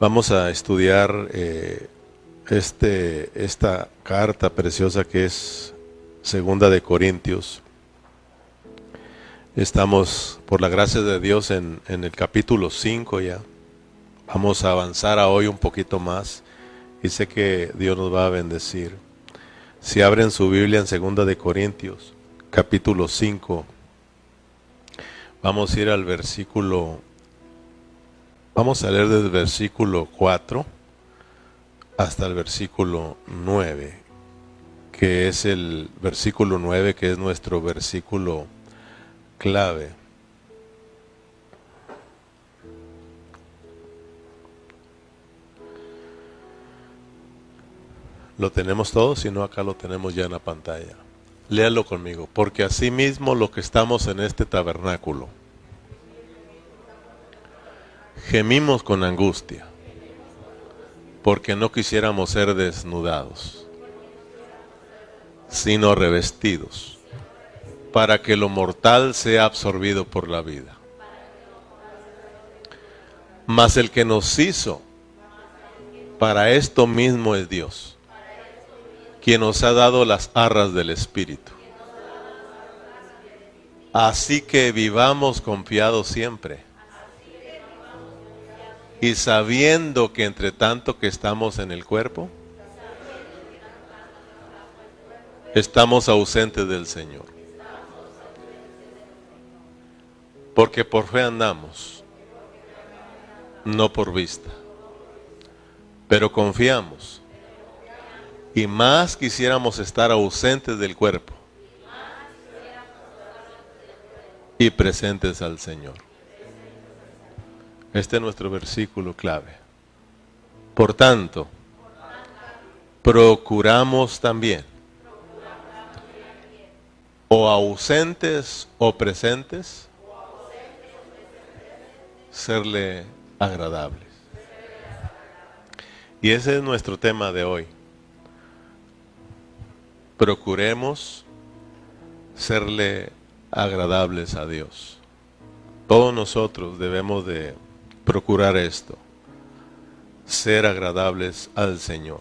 Vamos a estudiar eh, este, esta carta preciosa que es Segunda de Corintios. Estamos, por la gracia de Dios, en, en el capítulo 5 ya. Vamos a avanzar a hoy un poquito más y sé que Dios nos va a bendecir. Si abren su Biblia en Segunda de Corintios, capítulo 5, vamos a ir al versículo Vamos a leer desde el versículo 4 hasta el versículo 9, que es el versículo 9, que es nuestro versículo clave. ¿Lo tenemos todos? Si no, acá lo tenemos ya en la pantalla. Léalo conmigo. Porque asimismo lo que estamos en este tabernáculo Gemimos con angustia, porque no quisiéramos ser desnudados, sino revestidos, para que lo mortal sea absorbido por la vida. Mas el que nos hizo, para esto mismo es Dios, quien nos ha dado las arras del Espíritu. Así que vivamos confiados siempre y sabiendo que entre tanto que estamos en el cuerpo, estamos ausentes del Señor. Porque por fe andamos, no por vista. Pero confiamos. Y más quisiéramos estar ausentes del cuerpo y presentes al Señor. Este es nuestro versículo clave. Por tanto, procuramos también, o ausentes o presentes, serle agradables. Y ese es nuestro tema de hoy. Procuremos serle agradables a Dios. Todos nosotros debemos de procurar esto, ser agradables al Señor.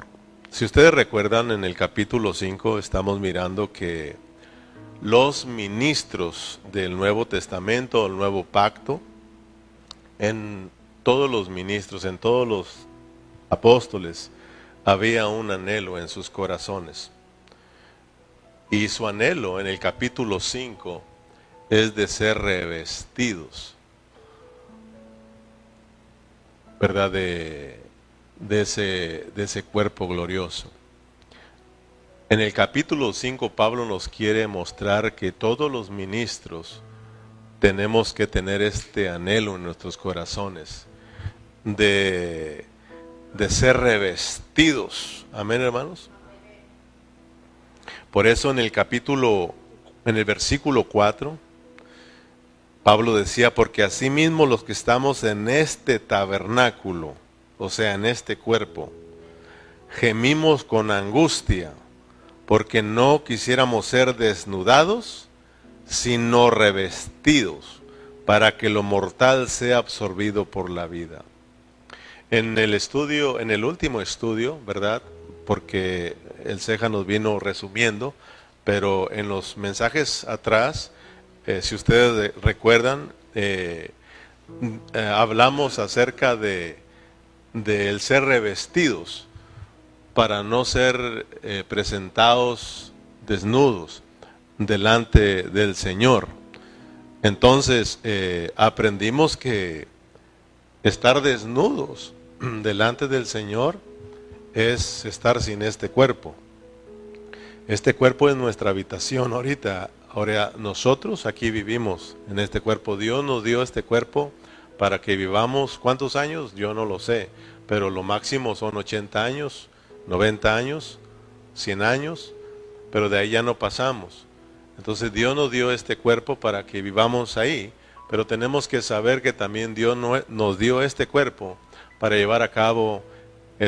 Si ustedes recuerdan, en el capítulo 5 estamos mirando que los ministros del Nuevo Testamento, el Nuevo Pacto, en todos los ministros, en todos los apóstoles, había un anhelo en sus corazones. Y su anhelo en el capítulo 5 es de ser revestidos ¿verdad? De, ese, cuerpo glorioso. En el capítulo 5 Pablo nos quiere mostrar que todos los ministros tenemos que tener este anhelo en nuestros corazones de, de ser revestidos. Amén, hermanos. Por eso en el capítulo, en el versículo 4, Pablo decía, porque asimismo los que estamos en este tabernáculo, o sea, en este cuerpo, gemimos con angustia, porque no quisiéramos ser desnudados, sino revestidos, para que lo mortal sea absorbido por la vida. En el estudio, en el último estudio, ¿verdad? Porque el Ceja nos vino resumiendo, pero en los mensajes atrás, eh, si ustedes recuerdan, eh, eh, hablamos acerca de, ser revestidos para no ser presentados desnudos delante del Señor. Entonces aprendimos que estar desnudos delante del Señor es estar sin este cuerpo. Este cuerpo es nuestra habitación ahorita. Ahora, nosotros aquí vivimos en este cuerpo. Dios nos dio este cuerpo para que vivamos, ¿cuántos años? Yo no lo sé, pero lo máximo son 80 años, 90 años, 100 años, pero de ahí ya no pasamos. Entonces Dios nos dio este cuerpo para que vivamos ahí, pero tenemos que saber que también Dios nos dio este cuerpo para llevar a cabo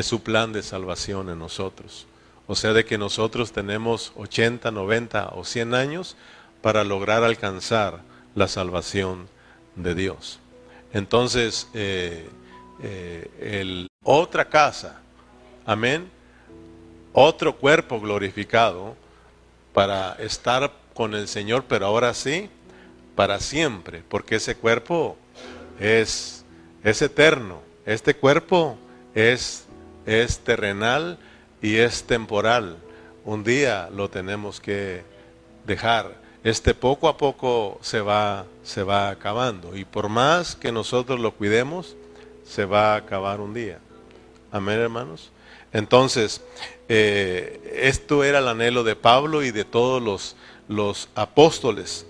su plan de salvación en nosotros. O sea, de que nosotros tenemos 80, 90 o 100 años para lograr alcanzar la salvación de Dios. Entonces, eh, eh, el otra casa. Amén. Otro cuerpo glorificado para estar con el Señor, pero ahora sí, para siempre, porque ese cuerpo es, es eterno. Este cuerpo es, es terrenal y es temporal. Un día lo tenemos que dejar. Este poco a poco se va, se va acabando. Y por más que nosotros lo cuidemos, se va a acabar un día. Amén, hermanos. Entonces, eh, esto era el anhelo de Pablo y de todos los, los apóstoles.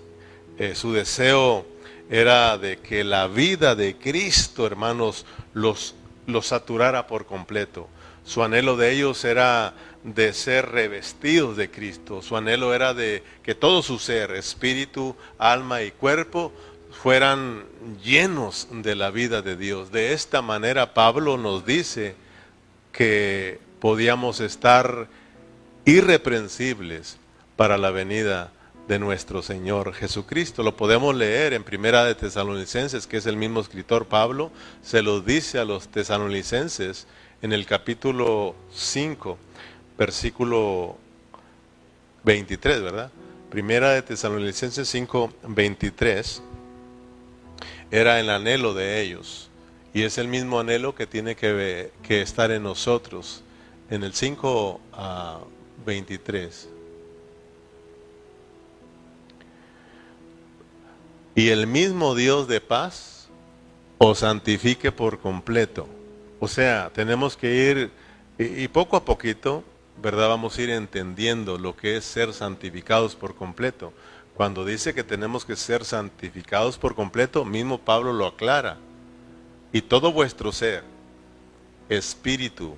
Eh, su deseo era de que la vida de Cristo, hermanos, los, los saturara por completo. Su anhelo de ellos era de ser revestidos de Cristo. Su anhelo era de que todo su ser, espíritu, alma y cuerpo, fueran llenos de la vida de Dios. De esta manera Pablo nos dice que podíamos estar irreprensibles para la venida de nuestro Señor Jesucristo. Lo podemos leer en Primera de Tesalonicenses, que es el mismo escritor Pablo, se lo dice a los tesalonicenses en el capítulo 5, versículo 23, ¿verdad? Primera de Tesalonicenses 5, 23, era el anhelo de ellos. Y es el mismo anhelo que tiene que, que estar en nosotros. En el 5 a 23. Y el mismo Dios de paz os santifique por completo o sea, tenemos que ir, y, poco a poquito, ¿verdad? Vamos a ir entendiendo lo que es ser santificados por completo. Cuando dice que tenemos que ser santificados por completo, mismo Pablo lo aclara. Y todo vuestro ser, espíritu,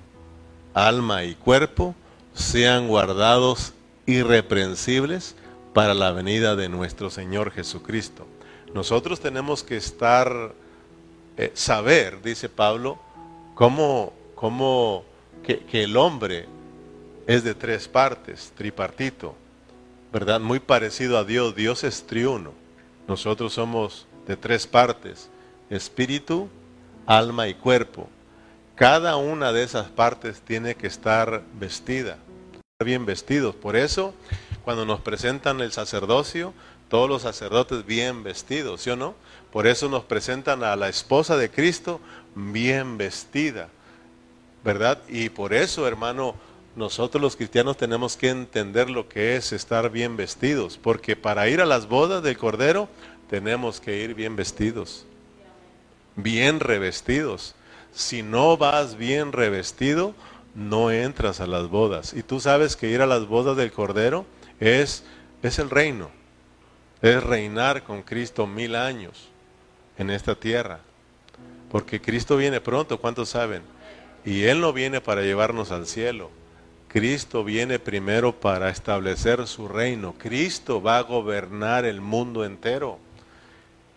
alma y cuerpo, sean guardados irreprensibles para la venida de nuestro Señor Jesucristo. Nosotros tenemos que estar, eh, saber, dice Pablo, cómo, cómo que, que, el hombre es de tres partes, tripartito, ¿verdad? Muy parecido a Dios, Dios es triuno. Nosotros somos de tres partes, espíritu, alma y cuerpo. Cada una de esas partes tiene que estar vestida, bien vestidos. Por eso, cuando nos presentan el sacerdocio, todos los sacerdotes bien vestidos, ¿sí o no? Por eso nos presentan a la esposa de Cristo bien vestida, ¿verdad? Y por eso, hermano, nosotros los cristianos tenemos que entender lo que es estar bien vestidos, porque para ir a las bodas del Cordero tenemos que ir bien vestidos, bien revestidos. Si no vas bien revestido, no entras a las bodas. Y tú sabes que ir a las bodas del Cordero es, es el reino, es reinar con Cristo mil años en esta tierra. Porque Cristo viene pronto, ¿cuántos saben? Y Él no viene para llevarnos al cielo. Cristo viene primero para establecer su reino. Cristo va a gobernar el mundo entero.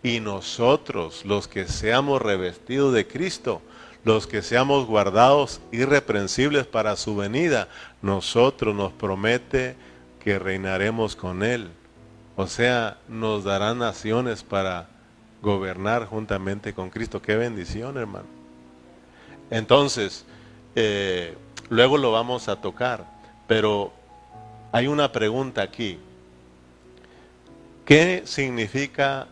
Y nosotros, los que seamos revestidos de Cristo, los que seamos guardados irreprensibles para su venida, nosotros nos promete que reinaremos con Él. O sea, nos darán naciones para gobernar juntamente con Cristo. Qué bendición, hermano. Entonces, eh, luego lo vamos a tocar, pero hay una pregunta aquí. ¿Qué significa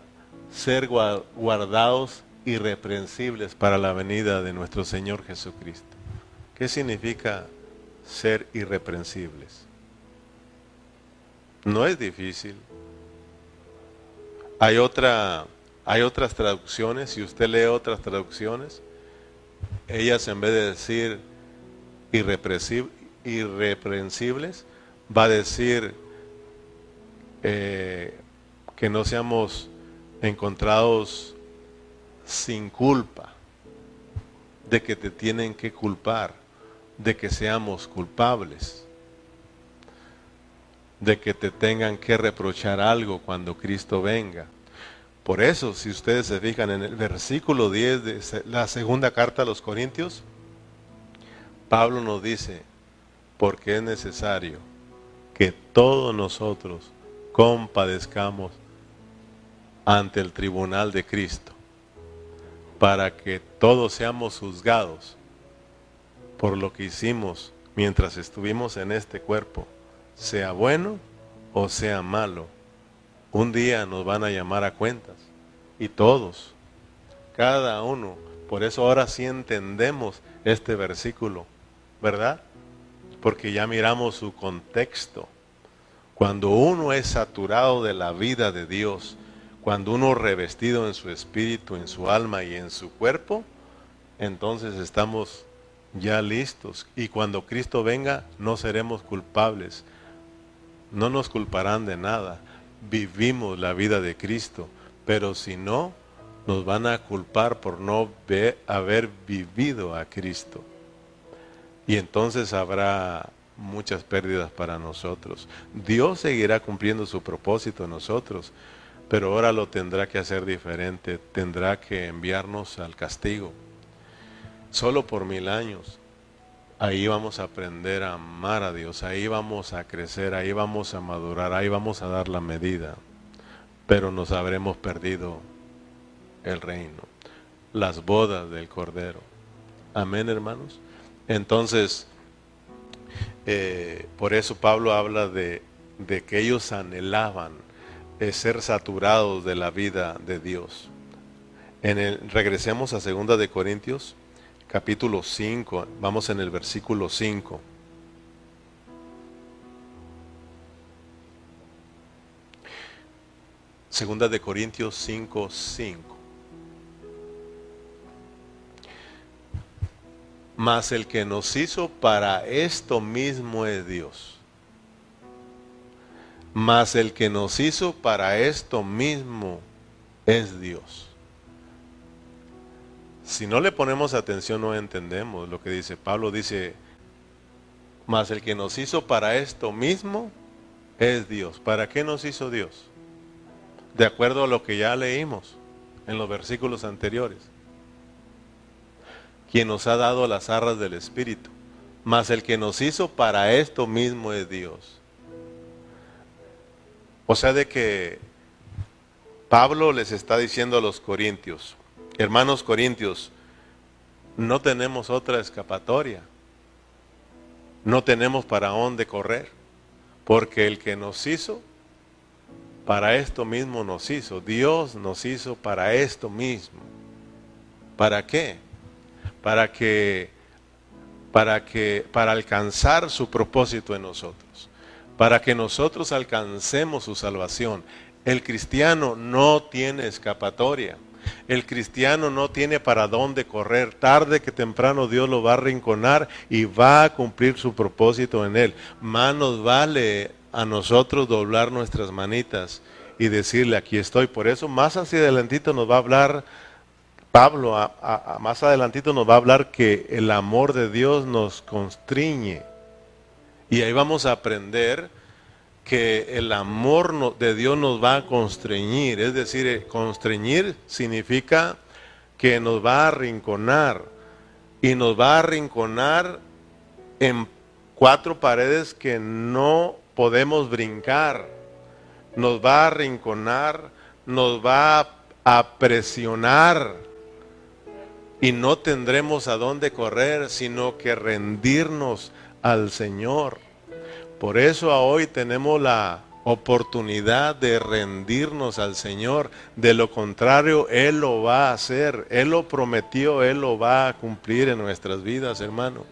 ser guardados irreprensibles para la venida de nuestro Señor Jesucristo? ¿Qué significa ser irreprensibles? No es difícil. Hay otra hay otras traducciones, si usted lee otras traducciones, ellas en vez de decir irreprensibles, va a decir eh, que no seamos encontrados sin culpa, de que te tienen que culpar, de que seamos culpables, de que te tengan que reprochar algo cuando Cristo venga. Por eso, si ustedes se fijan en el versículo 10 de la segunda carta a los Corintios, Pablo nos dice, porque es necesario que todos nosotros compadezcamos ante el tribunal de Cristo, para que todos seamos juzgados por lo que hicimos mientras estuvimos en este cuerpo, sea bueno o sea malo, un día nos van a llamar a cuentas. Y todos, cada uno. Por eso ahora sí entendemos este versículo, ¿verdad? Porque ya miramos su contexto. Cuando uno es saturado de la vida de Dios, cuando uno revestido en su espíritu, en su alma y en su cuerpo, entonces estamos ya listos. Y cuando Cristo venga, no seremos culpables. No nos culparán de nada. Vivimos la vida de Cristo. Pero si no, nos van a culpar por no haber vivido a Cristo. Y entonces habrá muchas pérdidas para nosotros. Dios seguirá cumpliendo su propósito en nosotros, pero ahora lo tendrá que hacer diferente, tendrá que enviarnos al castigo. Solo por mil años. Ahí vamos a aprender a amar a Dios, ahí vamos a crecer, ahí vamos a madurar, ahí vamos a dar la medida. Pero nos habremos perdido el reino, las bodas del Cordero. Amén, hermanos. Entonces, eh, por eso Pablo habla de, que ellos anhelaban ser saturados de la vida de Dios. En el, regresemos a 2 de Corintios, capítulo 5, vamos en el versículo 5. Segunda de Corintios 5, 5. Mas el que nos hizo para esto mismo es Dios mas el que nos hizo para esto mismo es Dios. Si no le ponemos atención no entendemos lo que dice. Pablo dice, mas el que nos hizo para esto mismo es Dios. ¿Para qué nos hizo Dios? De acuerdo a lo que ya leímos en los versículos anteriores. Quien nos ha dado las arras del Espíritu. Mas el que nos hizo para esto mismo es Dios. O sea de que Pablo les está diciendo a los corintios, hermanos corintios, no tenemos otra escapatoria, no tenemos para dónde correr, porque el que nos hizo, para esto mismo nos hizo, Dios nos hizo para esto mismo. ¿Para qué? Para que, para que, para alcanzar su propósito en nosotros para que nosotros alcancemos su salvación. El cristiano no tiene escapatoria. El cristiano no tiene para dónde correr. Tarde que temprano Dios lo va a rinconar y va a cumplir su propósito en él. Más nos vale a nosotros doblar nuestras manitas y decirle, aquí estoy. Por eso más hacia adelantito nos va a hablar Pablo, más adelantito nos va a hablar que el amor de Dios nos constriñe y ahí vamos a aprender que el amor de Dios nos va a constreñir. Es decir, eh, constreñir significa que nos va a arrinconar. Y nos va a arrinconar en cuatro paredes que no podemos brincar. Nos va a arrinconar, nos va a presionar. Y no tendremos a dónde correr, sino que rendirnos al Señor. Por eso hoy tenemos la oportunidad de rendirnos al Señor. De lo contrario, Él lo va a hacer. Él lo prometió, Él lo va a cumplir en nuestras vidas, hermano.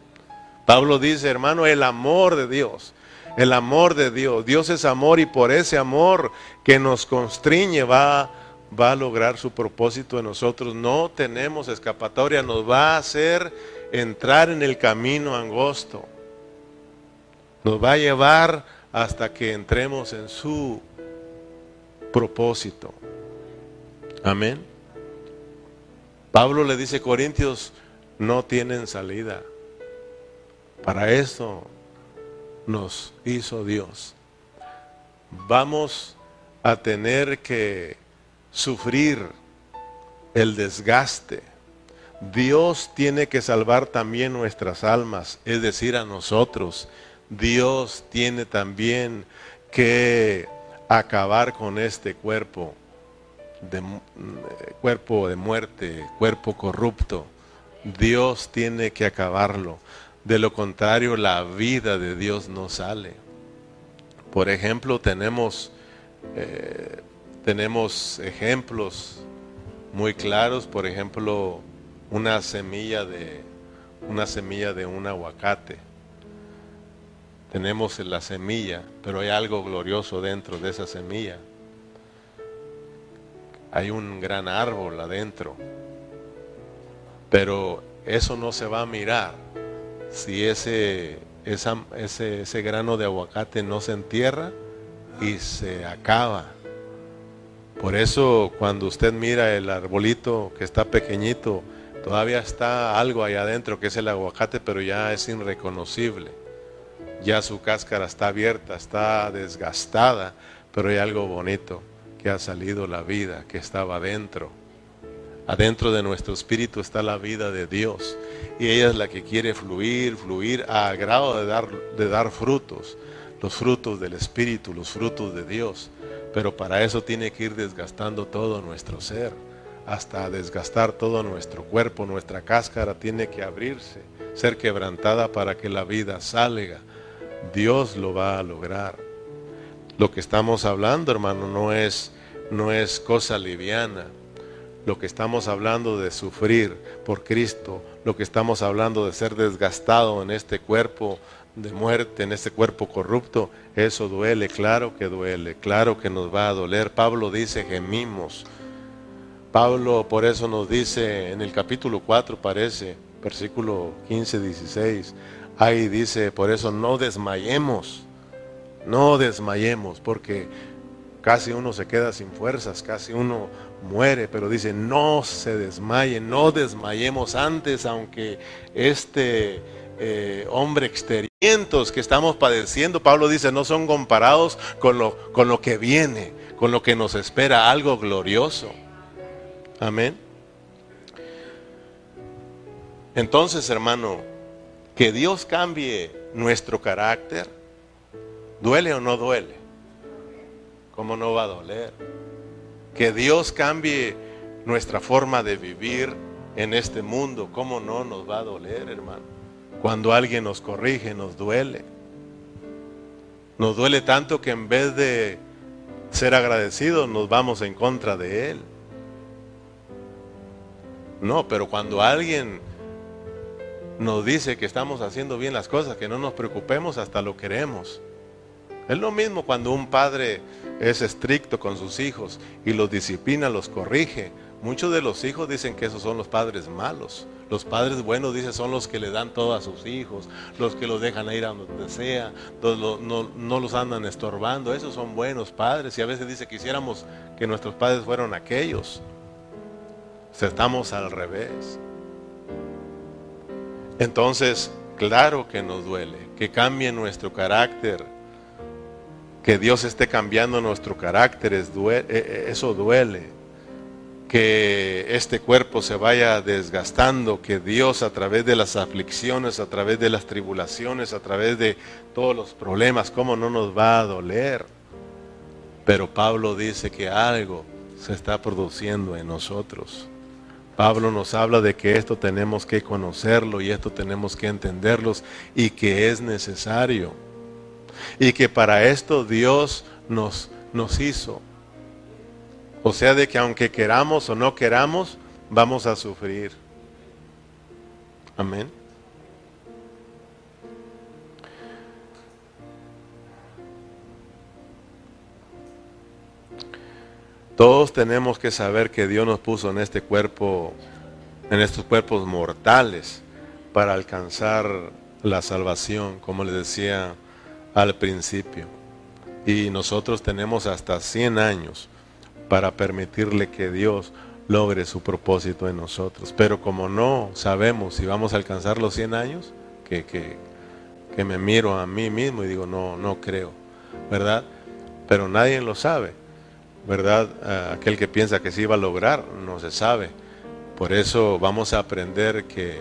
Pablo dice, hermano, el amor de Dios. El amor de Dios. Dios es amor y por ese amor que nos constriñe va, va a lograr su propósito en nosotros. No tenemos escapatoria, nos va a hacer entrar en el camino angosto. Nos va a llevar hasta que entremos en su propósito. Amén. Pablo le dice, Corintios, no tienen salida. Para eso nos hizo Dios. Vamos a tener que sufrir el desgaste. Dios tiene que salvar también nuestras almas, es decir, a nosotros. Dios tiene también que acabar con este cuerpo de, cuerpo de muerte, cuerpo corrupto. Dios tiene que acabarlo. De lo contrario, la vida de Dios no sale. Por ejemplo, tenemos, eh, tenemos ejemplos muy claros, por ejemplo, una semilla de, una semilla de un aguacate. Tenemos la semilla, pero hay algo glorioso dentro de esa semilla. Hay un gran árbol adentro. Pero eso no se va a mirar si ese, ese, ese grano de aguacate no se entierra y se acaba. Por eso cuando usted mira el arbolito que está pequeñito, todavía está algo allá adentro que es el aguacate, pero ya es irreconocible. Ya su cáscara está abierta, está desgastada, pero hay algo bonito que ha salido la vida que estaba adentro. Adentro de nuestro espíritu está la vida de Dios y ella es la que quiere fluir, fluir a grado de dar, de dar frutos, los frutos del espíritu, los frutos de Dios. Pero para eso tiene que ir desgastando todo nuestro ser, hasta desgastar todo nuestro cuerpo, nuestra cáscara tiene que abrirse, ser quebrantada para que la vida salga. Dios lo va a lograr. Lo que estamos hablando, hermano, no es, no es cosa liviana lo que estamos hablando de sufrir por Cristo, lo que estamos hablando de ser desgastado en este cuerpo de muerte, en este cuerpo corrupto, eso duele, claro que duele, claro que nos va a doler. Pablo dice gemimos. Pablo por eso nos dice en el capítulo 4 parece, versículo 15, 16, ahí dice, por eso no desmayemos, no desmayemos, porque casi uno se queda sin fuerzas, casi uno muere, pero dice, no se desmayen, no desmayemos antes, aunque este eh, hombre que estamos padeciendo, Pablo dice, no son comparados con lo, con lo que viene, con lo que nos espera, algo glorioso. Amén. Entonces, hermano, que Dios cambie nuestro carácter, ¿duele o no duele? ¿Cómo no va a doler? Que Dios cambie nuestra forma de vivir en este mundo. ¿Cómo no nos va a doler, hermano? Cuando alguien nos corrige, nos duele. Nos duele tanto que en vez de ser agradecidos, nos vamos en contra de Él. No, pero cuando alguien nos dice que estamos haciendo bien las cosas, que no nos preocupemos, hasta lo queremos. Es lo mismo cuando un padre es estricto con sus hijos y los disciplina, los corrige. Muchos de los hijos dicen que esos son los padres malos. Los padres buenos, dicen, son los que le dan todo a sus hijos, los que los dejan ir a donde sea, no, los andan estorbando. Esos son buenos padres. Y a veces dice, quisiéramos que nuestros padres fueran aquellos. estamos al revés. Entonces, claro que nos duele, que cambie nuestro carácter, que Dios esté cambiando nuestro carácter, e, e, eso duele. Que este cuerpo se vaya desgastando, que Dios a través de las aflicciones, a través de las tribulaciones, a través de todos los problemas, ¿cómo no nos va a doler? Pero Pablo dice que algo se está produciendo en nosotros. Pablo nos habla de que esto tenemos que conocerlo y esto tenemos que entenderlos y que es necesario y que para esto Dios nos, nos hizo. O sea, de que aunque queramos o no queramos, vamos a sufrir. Amén. Todos tenemos que saber que Dios nos puso en este cuerpo, en estos cuerpos mortales, para alcanzar la salvación, como le decía al principio. Y nosotros tenemos hasta 100 años para permitirle que Dios logre su propósito en nosotros. Pero como no sabemos si vamos a alcanzar los 100 años, que, que, me miro a mí mismo y digo, no, no creo, ¿verdad? Pero nadie lo sabe, ¿verdad? Aquel que piensa que sí va a lograr, no se sabe. Por eso vamos a aprender que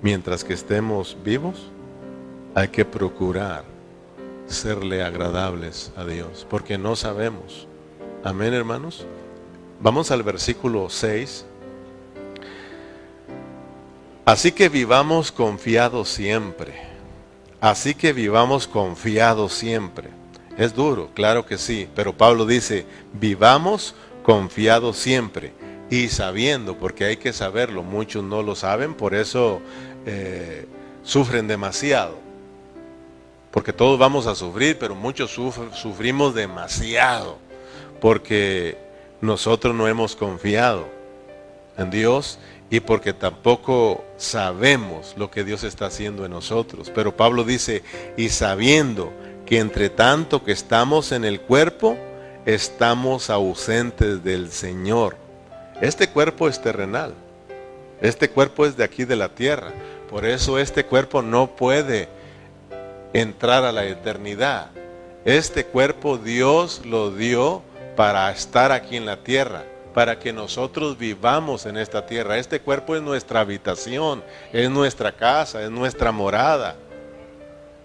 mientras que estemos vivos, hay que procurar serle agradables a Dios, porque no sabemos. Amén, hermanos. Vamos al versículo 6. Así que vivamos confiados siempre. Así que vivamos confiados siempre. Es duro, claro que sí, pero Pablo dice, vivamos confiados siempre y sabiendo, porque hay que saberlo, muchos no lo saben, por eso eh, sufren demasiado. Porque todos vamos a sufrir, pero muchos sufrimos demasiado, porque nosotros no hemos confiado en Dios y porque tampoco sabemos lo que Dios está haciendo en nosotros. Pero Pablo dice, y sabiendo que entre tanto que estamos en el cuerpo, estamos ausentes del Señor. Este cuerpo es terrenal. Este cuerpo es de aquí de la tierra. Por eso este cuerpo no puede entrar a la eternidad. Este cuerpo Dios lo dio para estar aquí en la tierra, para que nosotros vivamos en esta tierra. Este cuerpo es nuestra habitación, es nuestra casa, es nuestra morada.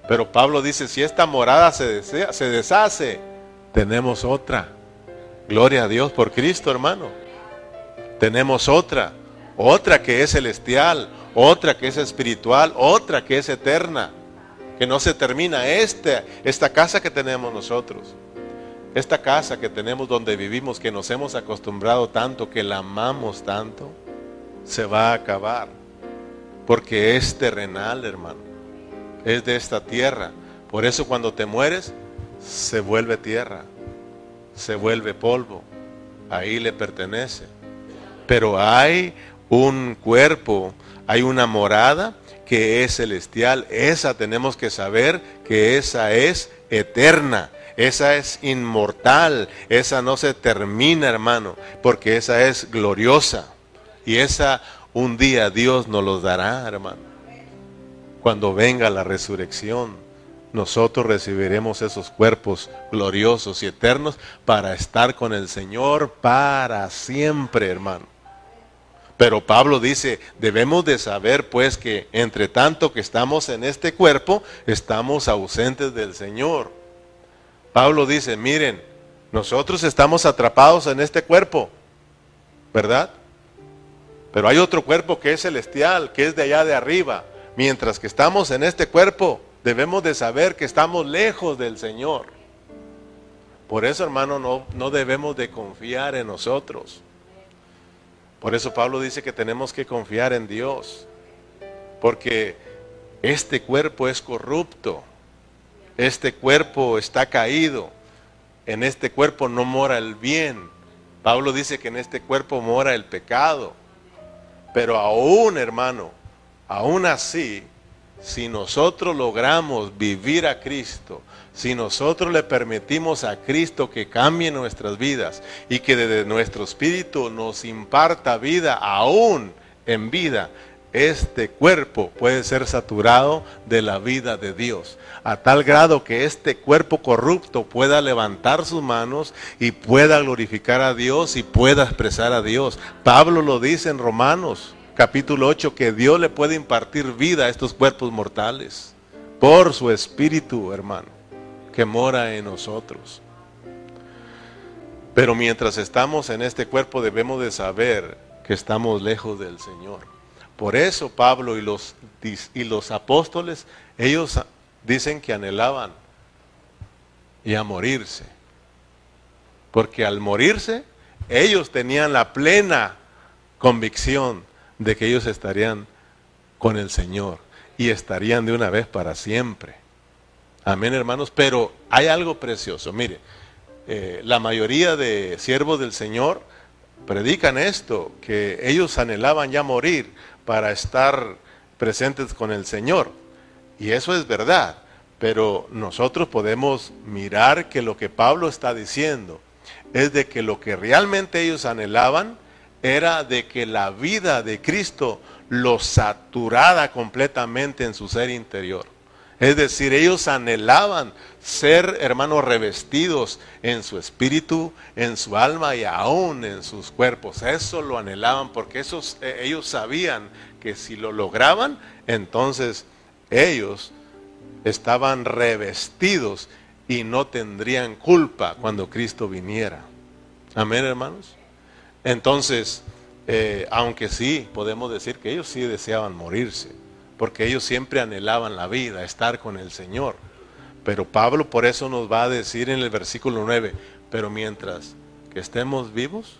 Pero Pablo dice, si esta morada se, desea, se deshace, tenemos otra. Gloria a Dios por Cristo, hermano. Tenemos otra, otra que es celestial, otra que es espiritual, otra que es eterna, que no se termina. Este, esta casa que tenemos nosotros, esta casa que tenemos donde vivimos, que nos hemos acostumbrado tanto, que la amamos tanto, se va a acabar. Porque es terrenal, hermano es de esta tierra. Por eso cuando te mueres, se vuelve tierra, se vuelve polvo, ahí le pertenece. Pero hay un cuerpo, hay una morada que es celestial, esa tenemos que saber que esa es eterna. Esa es inmortal, esa no se termina, hermano, porque esa es gloriosa. Y esa un día Dios nos los dará, hermano cuando venga la resurrección, nosotros recibiremos esos cuerpos gloriosos y eternos para estar con el Señor para siempre, hermano. Pero Pablo dice, debemos de saber pues que entre tanto que estamos en este cuerpo, estamos ausentes del Señor. Pablo dice, miren, nosotros estamos atrapados en este cuerpo, ¿verdad? Pero hay otro cuerpo que es celestial, que es de allá de arriba, Mientras que estamos en este cuerpo, debemos de saber que estamos lejos del Señor. Por eso, hermano, no, no debemos de confiar en nosotros. Por eso Pablo dice que tenemos que confiar en Dios. Porque este cuerpo es corrupto. Este cuerpo está caído. En este cuerpo no mora el bien. Pablo dice que en este cuerpo mora el pecado. Pero aún, hermano, Aún así, si nosotros logramos vivir a Cristo, si nosotros le permitimos a Cristo que cambie nuestras vidas y que desde nuestro espíritu nos imparta vida aún en vida, este cuerpo puede ser saturado de la vida de Dios, a tal grado que este cuerpo corrupto pueda levantar sus manos y pueda glorificar a Dios y pueda expresar a Dios. Pablo lo dice en Romanos capítulo 8 que Dios le puede impartir vida a estos cuerpos mortales por su espíritu, hermano, que mora en nosotros. Pero mientras estamos en este cuerpo debemos de saber que estamos lejos del Señor. Por eso Pablo y los, y los apóstoles, ellos dicen que anhelaban y a morirse. Porque al morirse, ellos tenían la plena convicción de que ellos estarían con el Señor y estarían de una vez para siempre. Amén, hermanos. Pero hay algo precioso. Mire, eh, la mayoría de siervos del Señor predican esto, que ellos anhelaban ya morir para estar presentes con el Señor. Y eso es verdad. Pero nosotros podemos mirar que lo que Pablo está diciendo es de que lo que realmente ellos anhelaban era de que la vida de Cristo lo saturara completamente en su ser interior. Es decir, ellos anhelaban ser, hermanos, revestidos en su espíritu, en su alma y aún en sus cuerpos. Eso lo anhelaban porque eh, ellos sabían que si lo lograban, entonces ellos estaban revestidos y no tendrían culpa cuando Cristo viniera. Amén, hermanos. Entonces, eh, aunque sí, podemos decir que ellos sí deseaban morirse, porque ellos siempre anhelaban la vida, estar con el Señor. Pero Pablo por eso nos va a decir en el versículo 9, pero mientras que estemos vivos,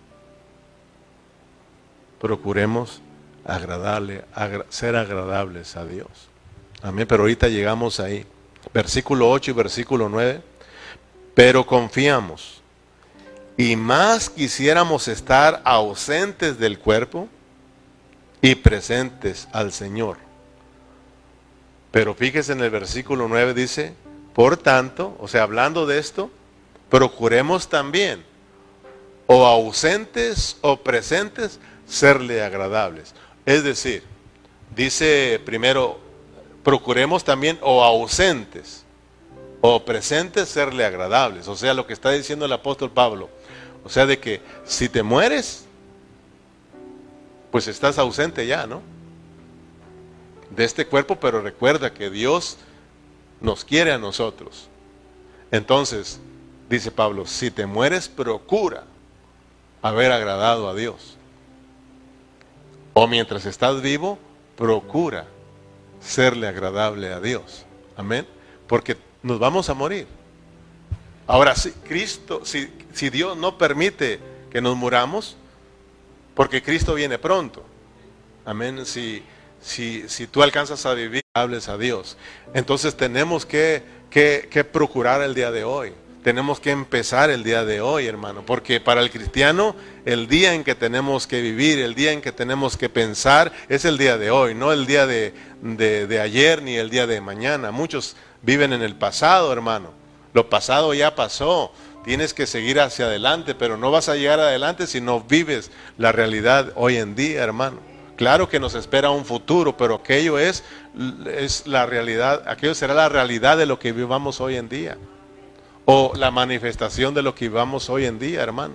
procuremos agradarle, ser agradables a Dios. Amén, pero ahorita llegamos ahí. Versículo 8 y versículo 9. Pero confiamos y más quisiéramos estar ausentes del cuerpo y presentes al Señor. Pero fíjese en el versículo 9 dice, por tanto, o sea, hablando de esto, procuremos también, o ausentes o presentes, serle agradables. Es decir, dice primero, procuremos también o ausentes o presentes serle agradables. O sea, lo que está diciendo el apóstol Pablo. O sea, de que si te mueres, pues estás ausente ya, ¿no? De este cuerpo, pero recuerda que Dios nos quiere a nosotros. Entonces, dice Pablo, si te mueres, procura haber agradado a Dios. O mientras estás vivo, procura serle agradable a Dios. Amén. Porque nos vamos a morir. Ahora, si Cristo, si, si Dios no permite que nos muramos, porque Cristo viene pronto. Amén. Si, si, tú alcanzas a vivir, hables a Dios. Entonces tenemos que procurar el día de hoy tenemos que empezar el día de hoy, hermano, porque para el cristiano el día en que tenemos que vivir, el día en que tenemos que pensar, es el día de hoy, no el día de, de, ayer ni el día de mañana. Muchos viven en el pasado, hermano. Lo pasado ya pasó. Tienes que seguir hacia adelante, pero no vas a llegar adelante si no vives la realidad hoy en día, hermano. Claro que nos espera un futuro, pero aquello es, es la realidad, aquello será la realidad de lo que vivamos hoy en día o la manifestación de lo que vivamos hoy en día, hermano.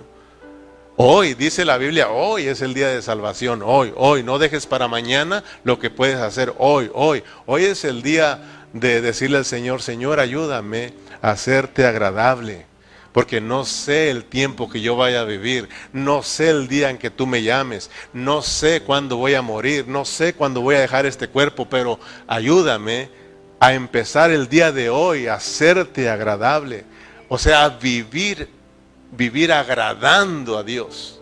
Hoy, dice la Biblia, hoy es el día de salvación, hoy, hoy, no dejes para mañana lo que puedes hacer hoy, hoy. Hoy es el día de decirle al Señor, Señor, ayúdame a hacerte agradable, porque no sé el tiempo que yo vaya a vivir, no sé el día en que tú me llames, no sé cuándo voy a morir, no sé cuándo voy a dejar este cuerpo, pero ayúdame a empezar el día de hoy a hacerte agradable o sea, vivir, vivir agradando a Dios.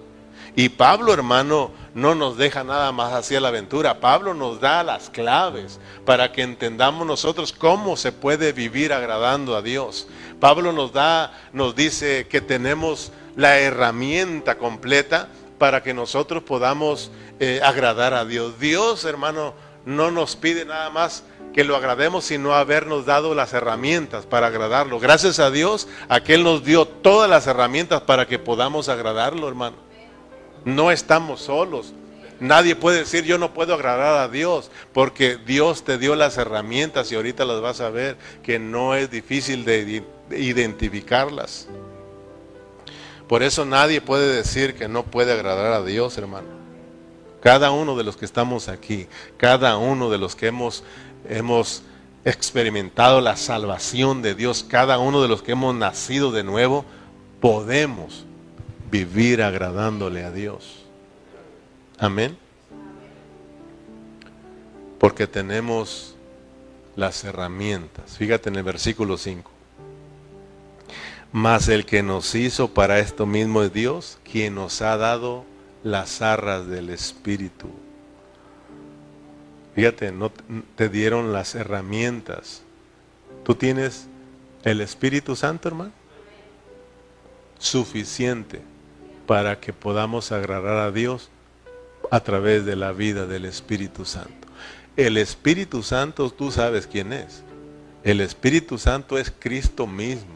Y Pablo, hermano, no nos deja nada más hacia la aventura. Pablo nos da las claves para que entendamos nosotros cómo se puede vivir agradando a Dios. Pablo nos da, nos dice que tenemos la herramienta completa para que nosotros podamos eh, agradar a Dios. Dios, hermano, no nos pide nada más que lo agrademos, sino habernos dado las herramientas para agradarlo. Gracias a Dios, aquel nos dio todas las herramientas para que podamos agradarlo, hermano. No estamos solos. Nadie puede decir yo no puedo agradar a Dios, porque Dios te dio las herramientas y ahorita las vas a ver que no es difícil de identificarlas. Por eso nadie puede decir que no puede agradar a Dios, hermano. Cada uno de los que estamos aquí, cada uno de los que hemos hemos experimentado la salvación de Dios, cada uno de los que hemos nacido de nuevo, podemos vivir agradándole a Dios. Amén. Porque tenemos las herramientas. Fíjate en el versículo 5. Mas el que nos hizo para esto mismo es Dios, quien nos ha dado las arras del Espíritu. Fíjate, no te dieron las herramientas. Tú tienes el Espíritu Santo, hermano, suficiente para que podamos agradar a Dios a través de la vida del Espíritu Santo. El Espíritu Santo, tú sabes quién es. El Espíritu Santo es Cristo mismo.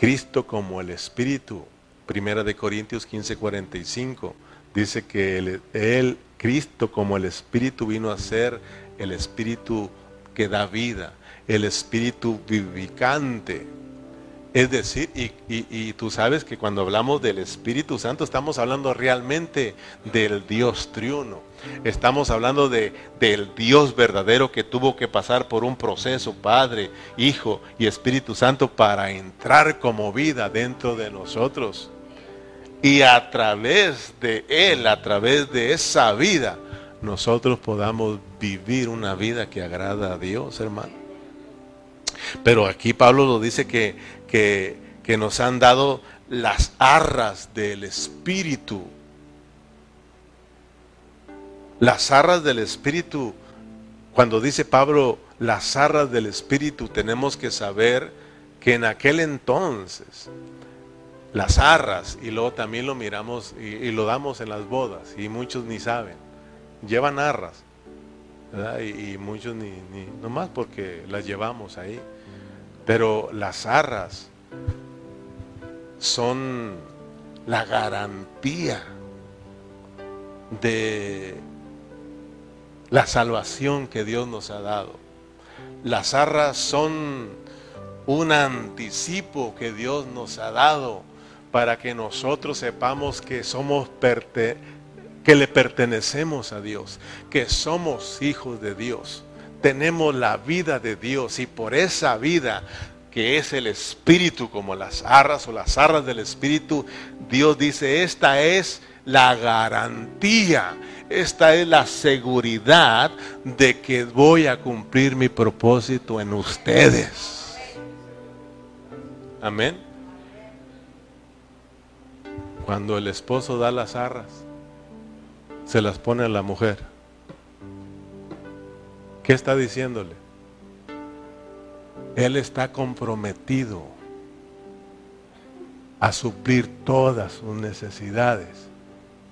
Cristo como el Espíritu. Primera de Corintios 15, 45. Dice que él, él Cristo como el Espíritu vino a ser el Espíritu que da vida, el Espíritu vivificante. Es decir, y, tú sabes que cuando hablamos del Espíritu Santo estamos hablando realmente del Dios triuno. Estamos hablando de, del Dios verdadero que tuvo que pasar por un proceso, Padre, Hijo y Espíritu Santo, para entrar como vida dentro de nosotros. y a través de Él, a través de esa vida, nosotros podamos vivir una vida que agrada a Dios, hermano. Pero aquí Pablo lo dice que, que, que nos han dado las arras del Espíritu. Las arras del Espíritu, cuando dice Pablo las arras del Espíritu, tenemos que saber que en aquel entonces las arras, y luego también lo miramos y, lo damos en las bodas, y muchos ni saben, llevan arras, Y, muchos ni, ni, nomás porque las llevamos ahí. Pero las arras son la garantía de la salvación que Dios nos ha dado. Las arras son un anticipo que Dios nos ha dado para que nosotros sepamos que somos que le pertenecemos a Dios, que somos hijos de Dios, tenemos la vida de Dios y por esa vida que es el Espíritu, como las arras o las arras del Espíritu, Dios dice, esta es la garantía, esta es la seguridad de que voy a cumplir mi propósito en ustedes. Amén. Cuando el esposo da las arras, se las pone a la mujer. ¿Qué está diciéndole? Él está comprometido a suplir todas sus necesidades.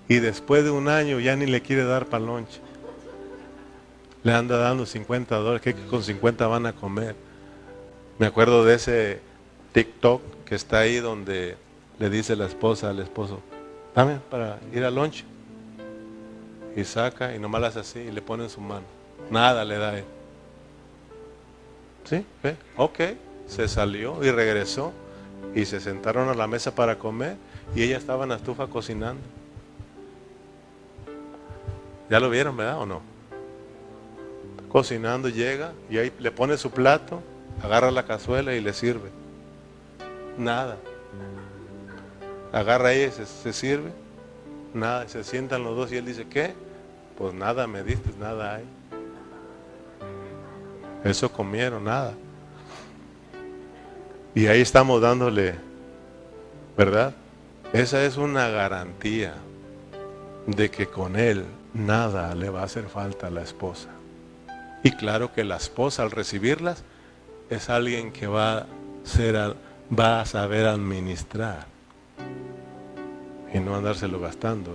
Y después de un año ya ni le quiere dar palonche. Le anda dando 50 dólares, que con 50 van a comer. Me acuerdo de ese TikTok que está ahí donde le dice la esposa al esposo, dame para ir al lunch. Y saca y nomás las así y le pone en su mano. Nada le da él. ¿Sí? ¿Ve? Ok. Se salió y regresó. Y se sentaron a la mesa para comer. Y ella estaba en la estufa cocinando. ¿Ya lo vieron, verdad o no? Cocinando llega y ahí le pone su plato, agarra la cazuela y le sirve. Nada. Agarra ella se, se sirve. Nada. Se sientan los dos y él dice, ¿qué? Pues nada me diste, nada hay. Eso comieron, nada. Y ahí estamos dándole, ¿verdad? Esa es una garantía de que con él nada le va a hacer falta a la esposa. Y claro que la esposa al recibirlas es alguien que va a, ser, va a saber administrar y no andárselo gastando.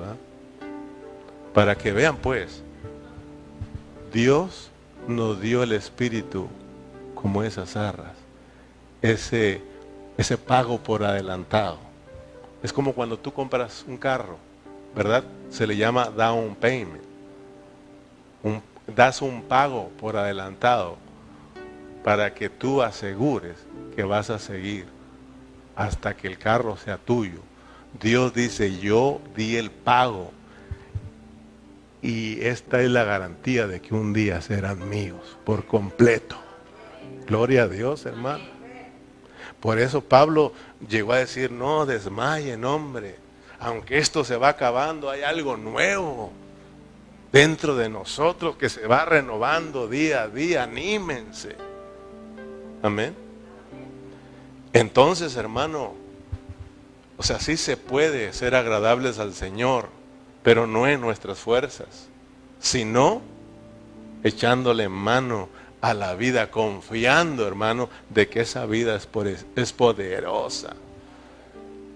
Para que vean pues, Dios nos dio el Espíritu como esas arras, ese, ese pago por adelantado. Es como cuando tú compras un carro, ¿verdad? Se le llama down payment. das un pago por adelantado para que tú asegures que vas a seguir hasta que el carro sea tuyo. Dios dice, yo di el pago y esta es la garantía de que un día serán míos por completo. Gloria a Dios, hermano. Por eso Pablo llegó a decir, no desmayen, hombre. Aunque esto se va acabando, hay algo nuevo dentro de nosotros que se va renovando día a día. Anímense. Amén. Entonces, hermano, o sea, sí se puede ser agradables al Señor pero no en nuestras fuerzas, sino echándole mano a la vida, confiando, hermano, de que esa vida es, poderosa.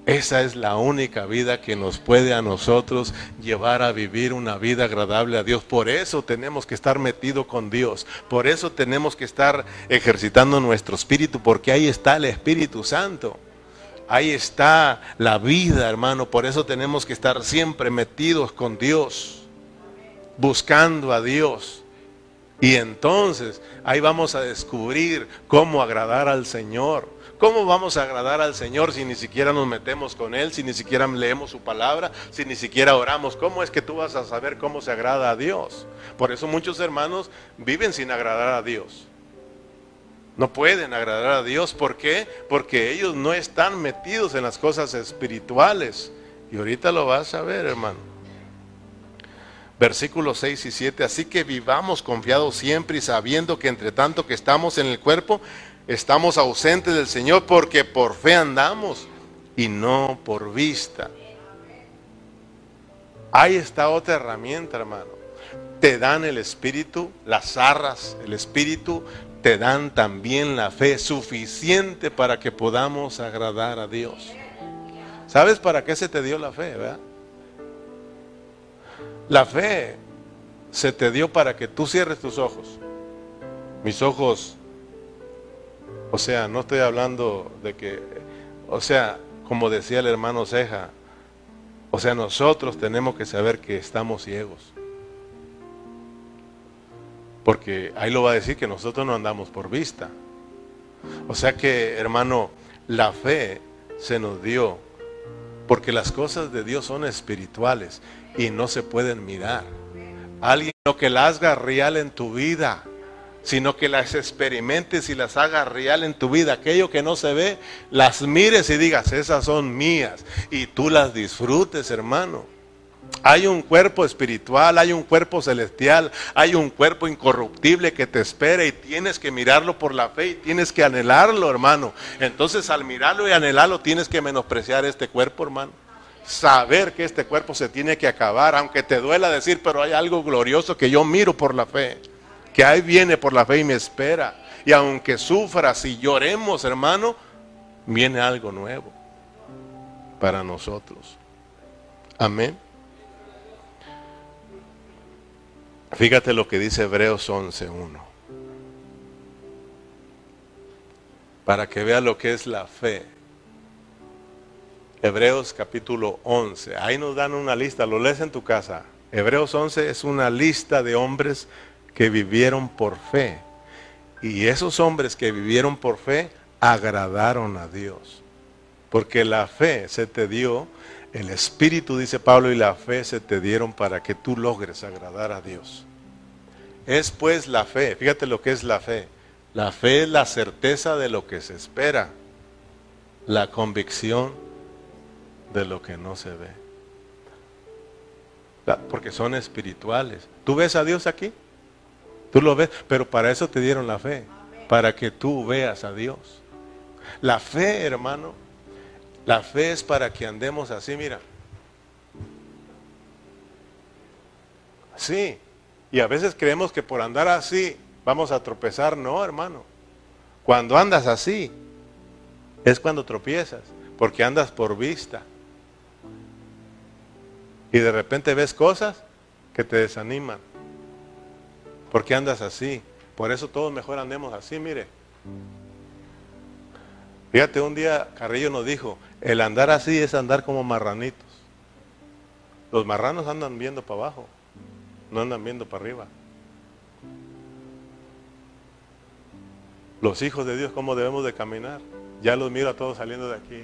Esa es la única vida que nos puede a nosotros llevar a vivir una vida agradable a Dios. Por eso tenemos que estar metidos con Dios. Por eso tenemos que estar ejercitando nuestro espíritu, porque ahí está el Espíritu Santo. Ahí está la vida, hermano. Por eso tenemos que estar siempre metidos con Dios, buscando a Dios. Y entonces ahí vamos a descubrir cómo agradar al Señor. ¿Cómo vamos a agradar al Señor si ni siquiera nos metemos con Él, si ni siquiera leemos su palabra, si ni siquiera oramos? ¿Cómo es que tú vas a saber cómo se agrada a Dios? Por eso muchos hermanos viven sin agradar a Dios. No pueden agradar a Dios. ¿Por qué? Porque ellos no están metidos en las cosas espirituales. Y ahorita lo vas a ver, hermano. Versículos 6 y 7. Así que vivamos confiados siempre y sabiendo que entre tanto que estamos en el cuerpo, estamos ausentes del Señor porque por fe andamos y no por vista. Ahí está otra herramienta, hermano. Te dan el espíritu, las arras, el espíritu, te dan también la fe suficiente para que podamos agradar a Dios. ¿Sabes para qué se te dio la fe, verdad? La fe se te dio para que tú cierres tus ojos. Mis ojos, o sea, no estoy hablando de que, o sea, como decía el hermano Ceja, o sea, nosotros tenemos que saber que estamos ciegos. Porque ahí lo va a decir que nosotros no andamos por vista. O sea que, hermano, la fe se nos dio porque las cosas de Dios son espirituales y no se pueden mirar. Alguien no que las haga real en tu vida, sino que las experimentes y las hagas real en tu vida. Aquello que no se ve, las mires y digas, esas son mías. Y tú las disfrutes, hermano. Hay un cuerpo espiritual, hay un cuerpo celestial, hay un cuerpo incorruptible que te espera y tienes que mirarlo por la fe y tienes que anhelarlo, hermano. Entonces al mirarlo y anhelarlo tienes que menospreciar este cuerpo, hermano. Saber que este cuerpo se tiene que acabar, aunque te duela decir, pero hay algo glorioso que yo miro por la fe, que ahí viene por la fe y me espera. Y aunque sufras y lloremos, hermano, viene algo nuevo para nosotros. Amén. Fíjate lo que dice Hebreos 11.1. Para que vea lo que es la fe. Hebreos capítulo 11. Ahí nos dan una lista, lo lees en tu casa. Hebreos 11 es una lista de hombres que vivieron por fe. Y esos hombres que vivieron por fe agradaron a Dios. Porque la fe se te dio el Espíritu, dice Pablo, y la fe se te dieron para que tú logres agradar a Dios. Es pues la fe, fíjate lo que es la fe. La fe es la certeza de lo que se espera, la convicción de lo que no se ve. Porque son espirituales. ¿Tú ves a Dios aquí? Tú lo ves, pero para eso te dieron la fe, para que tú veas a Dios. La fe, hermano, la fe es para que andemos así, mira. Sí. Y a veces creemos que por andar así vamos a tropezar. No, hermano. Cuando andas así es cuando tropiezas, porque andas por vista. Y de repente ves cosas que te desaniman. Porque andas así. Por eso todos mejor andemos así, mire. Fíjate, un día Carrillo nos dijo, el andar así es andar como marranitos. Los marranos andan viendo para abajo, no andan viendo para arriba. Los hijos de Dios, ¿cómo debemos de caminar? Ya los miro a todos saliendo de aquí.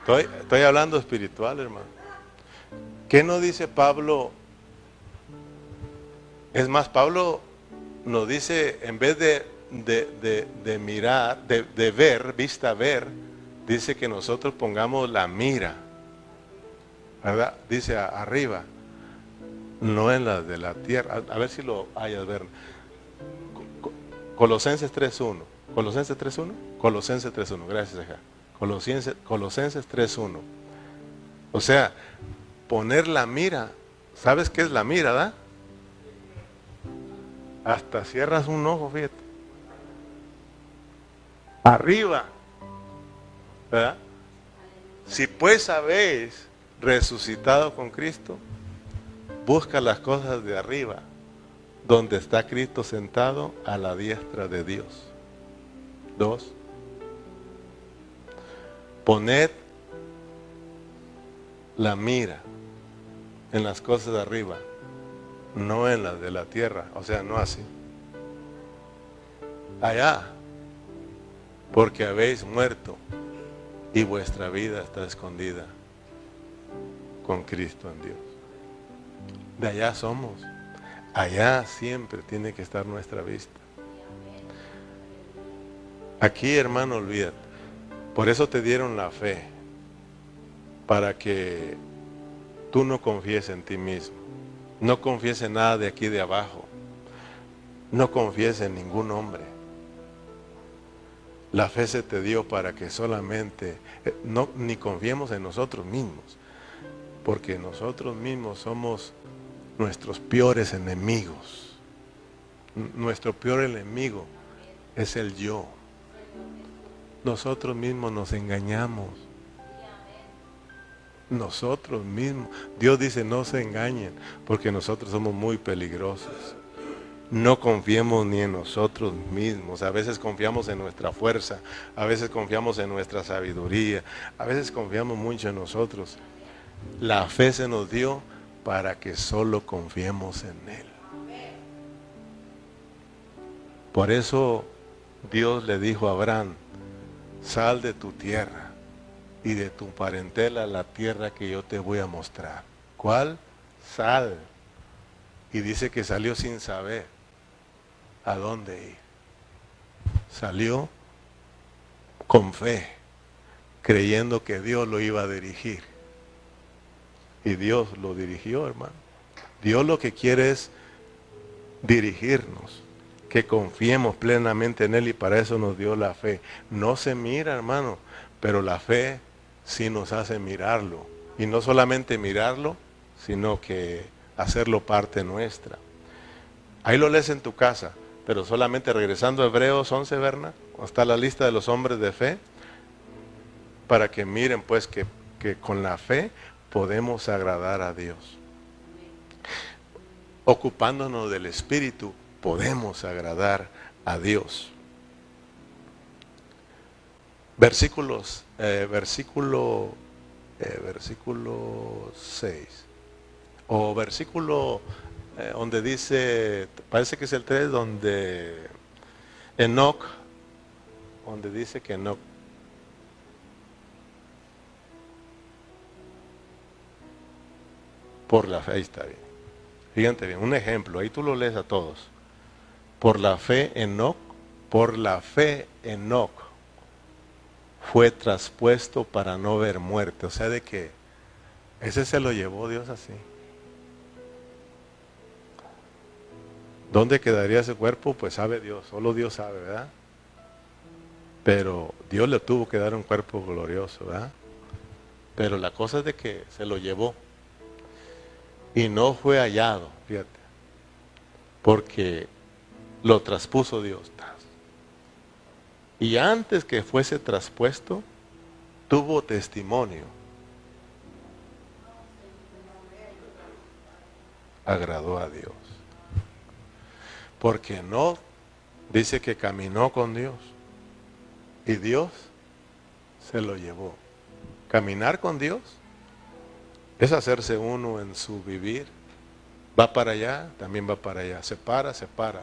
Estoy, estoy hablando espiritual, hermano. ¿Qué no dice Pablo? Es más, Pablo nos dice, en vez de, de, de mirar, de, ver, vista ver, dice que nosotros pongamos la mira, ¿verdad? Dice arriba, no en la de la tierra. A, ver si lo hayas ver. Colosenses 3.1. Colosenses 3.1. Colosenses 3.1. Gracias, hija. Colosenses, Colosenses 3.1. O sea, poner la mira. ¿Sabes qué es la mira, da? Hasta cierras un ojo, fíjate. Arriba. Si pues habéis resucitado con Cristo, busca las cosas de arriba, donde está Cristo sentado a la diestra de Dios. Dos. Poned la mira en las cosas de arriba, no en las de la tierra, o sea, no así. Allá, porque habéis muerto y vuestra vida está escondida con Cristo en Dios. De allá somos. Allá siempre tiene que estar nuestra vista. Aquí, hermano, olvídate. Por eso te dieron la fe. para que tú no confíes en ti mismo. No confíes en nada de aquí de abajo. No confíes en ningún hombre. La fe se te dio para que solamente, eh, no, ni confiemos en nosotros mismos, porque nosotros mismos somos nuestros peores enemigos. Nuestro peor enemigo es el yo. Nosotros mismos nos engañamos. Nosotros mismos. Dios dice no se engañen porque nosotros somos muy peligrosos. No confiemos ni en nosotros mismos. A veces confiamos en nuestra fuerza, a veces confiamos en nuestra sabiduría, a veces confiamos mucho en nosotros. La fe se nos dio para que solo confiemos en Él. Por eso Dios le dijo a Abraham, sal de tu tierra y de tu parentela a la tierra que yo te voy a mostrar. ¿Cuál? Sal. Y dice que salió sin saber a dónde ir. Salió con fe, creyendo que Dios lo iba a dirigir. Y Dios lo dirigió, hermano. Dios lo que quiere es dirigirnos, que confiemos plenamente en Él y para eso nos dio la fe. No se mira, hermano, pero la fe sí nos hace mirarlo. Y no solamente mirarlo, sino que hacerlo parte nuestra. Ahí lo lees en tu casa. Pero solamente regresando a Hebreos 11, Berna, está la lista de los hombres de fe, para que miren pues que, que con la fe podemos agradar a Dios. Ocupándonos del Espíritu podemos agradar a Dios. Versículos, eh, versículo, eh, versículo 6 o versículo eh, donde dice, parece que es el 3, donde Enoch, donde dice que Enoch por la fe, ahí está bien. Fíjate bien, un ejemplo, ahí tú lo lees a todos. Por la fe Enoch, por la fe Enoch fue traspuesto para no ver muerte. O sea, de que ese se lo llevó Dios así. ¿Dónde quedaría ese cuerpo? Pues sabe Dios, solo Dios sabe, ¿verdad? Pero Dios le tuvo que dar un cuerpo glorioso, ¿verdad? Pero la cosa es de que se lo llevó y no fue hallado, fíjate, porque lo traspuso Dios. Y antes que fuese traspuesto, tuvo testimonio. Agradó a Dios. Porque no dice que caminó con Dios. Y Dios se lo llevó. Caminar con Dios es hacerse uno en su vivir. Va para allá, también va para allá. Se para, se para.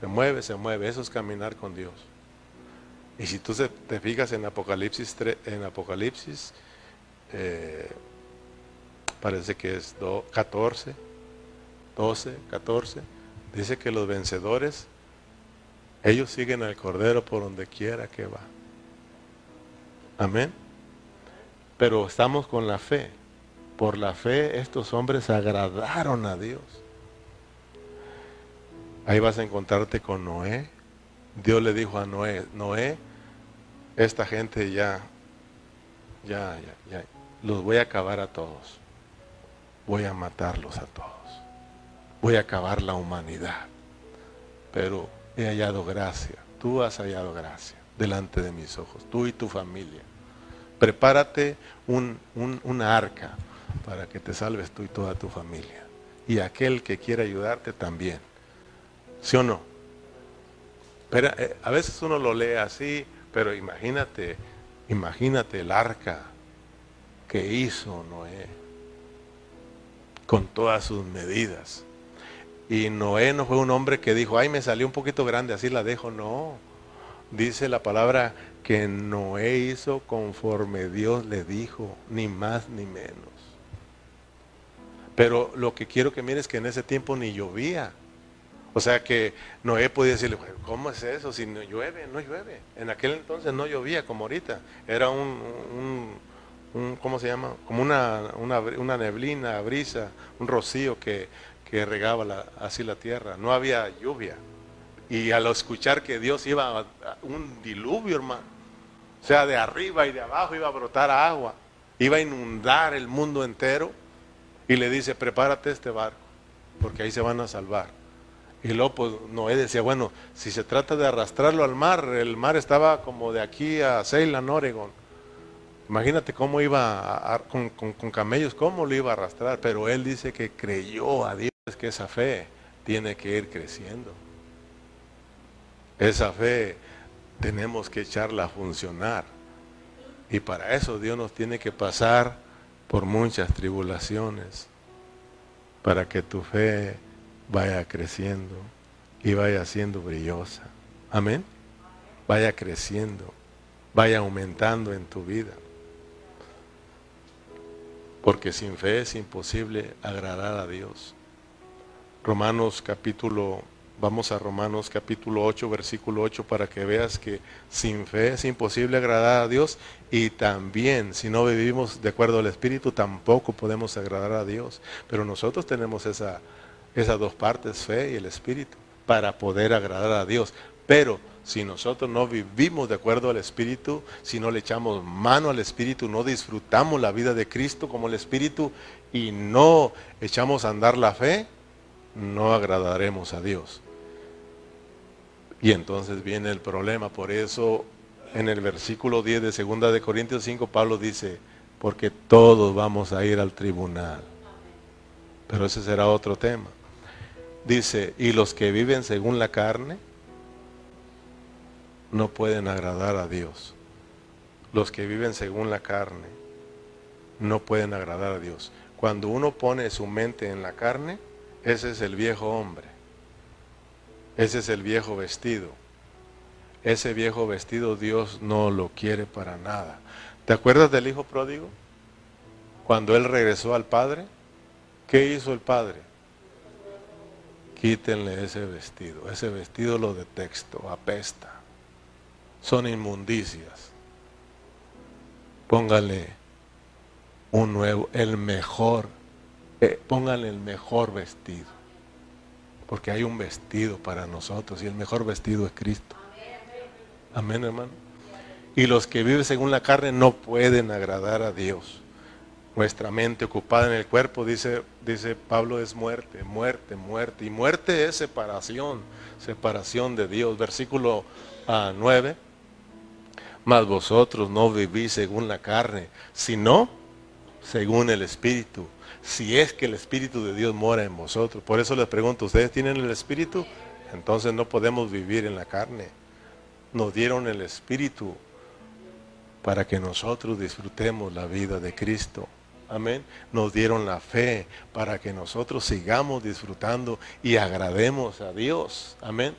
Se mueve, se mueve. Eso es caminar con Dios. Y si tú te fijas en Apocalipsis, en Apocalipsis eh, parece que es 14, 12, 14 Dice que los vencedores, ellos siguen al Cordero por donde quiera que va. Amén. Pero estamos con la fe. Por la fe estos hombres agradaron a Dios. Ahí vas a encontrarte con Noé. Dios le dijo a Noé, Noé, esta gente ya, ya, ya, ya, los voy a acabar a todos. Voy a matarlos a todos voy a acabar la humanidad. Pero he hallado gracia, tú has hallado gracia delante de mis ojos, tú y tu familia. Prepárate un, una arca para que te salves tú y toda tu familia. Y aquel que quiera ayudarte también. ¿Sí o no? Pero, eh, a veces uno lo lee así, pero imagínate, imagínate el arca que hizo Noé con todas sus medidas. Y Noé no fue un hombre que dijo, ay, me salió un poquito grande, así la dejo. No. Dice la palabra que Noé hizo conforme Dios le dijo, ni más ni menos. Pero lo que quiero que mires es que en ese tiempo ni llovía. O sea que Noé podía decirle, ¿cómo es eso? Si no llueve, no llueve. En aquel entonces no llovía como ahorita. Era un, ¿cómo se llama? Como una, una, una neblina, brisa, un rocío que, que regaba así la tierra. No había lluvia. Y al escuchar que Dios iba a un diluvio, hermano, o sea, de arriba y de abajo iba a brotar agua, iba a inundar el mundo entero, y le dice, prepárate este barco, porque ahí se van a salvar. Y luego pues, Noé decía, bueno, si se trata de arrastrarlo al mar, el mar estaba como de aquí a Ceylan, Oregon. Imagínate cómo iba con, con, camellos, cómo lo iba a arrastrar. Pero él dice que creyó a Dios, que esa fe tiene que ir creciendo. Esa fe tenemos que echarla a funcionar. Y para eso Dios nos tiene que pasar por muchas tribulaciones, para que tu fe vaya creciendo y vaya siendo brillosa. Amén. Vaya creciendo, vaya aumentando en tu vida. Porque sin fe es imposible agradar a Dios. Romanos capítulo, vamos a Romanos capítulo 8, versículo 8, para que veas que sin fe es imposible agradar a Dios y también si no vivimos de acuerdo al Espíritu tampoco podemos agradar a Dios. Pero nosotros tenemos esa, esas dos partes, fe y el Espíritu, para poder agradar a Dios. Pero si nosotros no vivimos de acuerdo al Espíritu, si no le echamos mano al Espíritu, no disfrutamos la vida de Cristo como el Espíritu y no echamos a andar la fe, no agradaremos a Dios. Y entonces viene el problema. Por eso en el versículo 10 de 2 de Corintios 5 Pablo dice, porque todos vamos a ir al tribunal. Pero ese será otro tema. Dice, y los que viven según la carne no pueden agradar a Dios. Los que viven según la carne no pueden agradar a Dios. Cuando uno pone su mente en la carne, ese es el viejo hombre. Ese es el viejo vestido. Ese viejo vestido Dios no lo quiere para nada. ¿Te acuerdas del hijo pródigo? Cuando él regresó al padre, ¿qué hizo el padre? Quítenle ese vestido. Ese vestido lo detexto, apesta. Son inmundicias. Póngale un nuevo, el mejor, eh, póngale el mejor vestido. Porque hay un vestido para nosotros y el mejor vestido es Cristo. Amén, hermano. Y los que viven según la carne no pueden agradar a Dios. Nuestra mente ocupada en el cuerpo, dice, dice Pablo, es muerte, muerte, muerte. Y muerte es separación, separación de Dios. Versículo 9. Mas vosotros no vivís según la carne, sino según el Espíritu. Si es que el Espíritu de Dios mora en vosotros. Por eso les pregunto, ¿ustedes tienen el Espíritu? Entonces no podemos vivir en la carne. Nos dieron el Espíritu para que nosotros disfrutemos la vida de Cristo. Amén. Nos dieron la fe para que nosotros sigamos disfrutando y agrademos a Dios. Amén.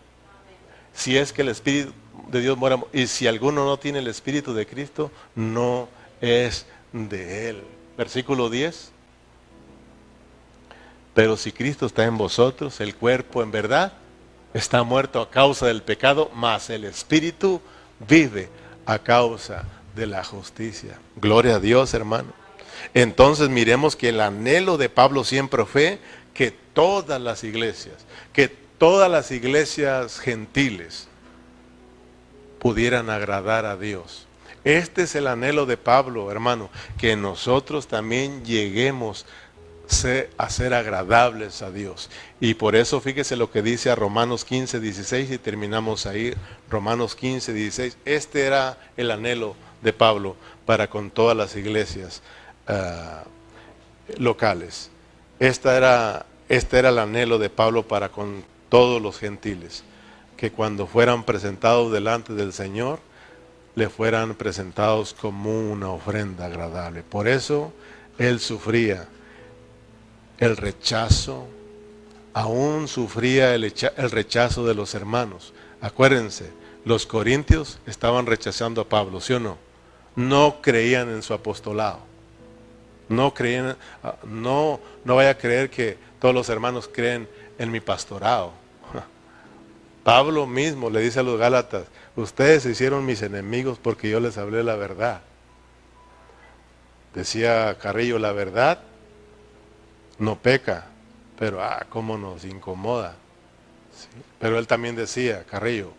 Si es que el Espíritu de Dios y si alguno no tiene el Espíritu de Cristo, no es de Él. Versículo 10. Pero si Cristo está en vosotros, el cuerpo en verdad está muerto a causa del pecado, mas el Espíritu vive a causa de la justicia. Gloria a Dios, hermano. Entonces miremos que el anhelo de Pablo siempre fue que todas las iglesias, que todas las iglesias gentiles pudieran agradar a Dios. Este es el anhelo de Pablo, hermano, que nosotros también lleguemos a ser agradables a Dios. Y por eso fíjese lo que dice a Romanos 15, 16 y terminamos ahí, Romanos 15, 16. Este era el anhelo de Pablo para con todas las iglesias Ah, locales. Esta era, este era el anhelo de Pablo para con todos los gentiles, que cuando fueran presentados delante del Señor, le fueran presentados como una ofrenda agradable. Por eso él sufría el rechazo, aún sufría el, rechazo de los hermanos. Acuérdense, los corintios estaban rechazando a Pablo, ¿sí o no? No creían en su apostolado. No creen, ah, no, no vaya a creer que todos los hermanos creen en mi pastorado. Pablo mismo le dice a los Gálatas, ustedes se hicieron mis enemigos porque yo les hablé la verdad. Decía Carrillo, la verdad no peca, pero ah, cómo nos incomoda. Pero él también decía, Carrillo,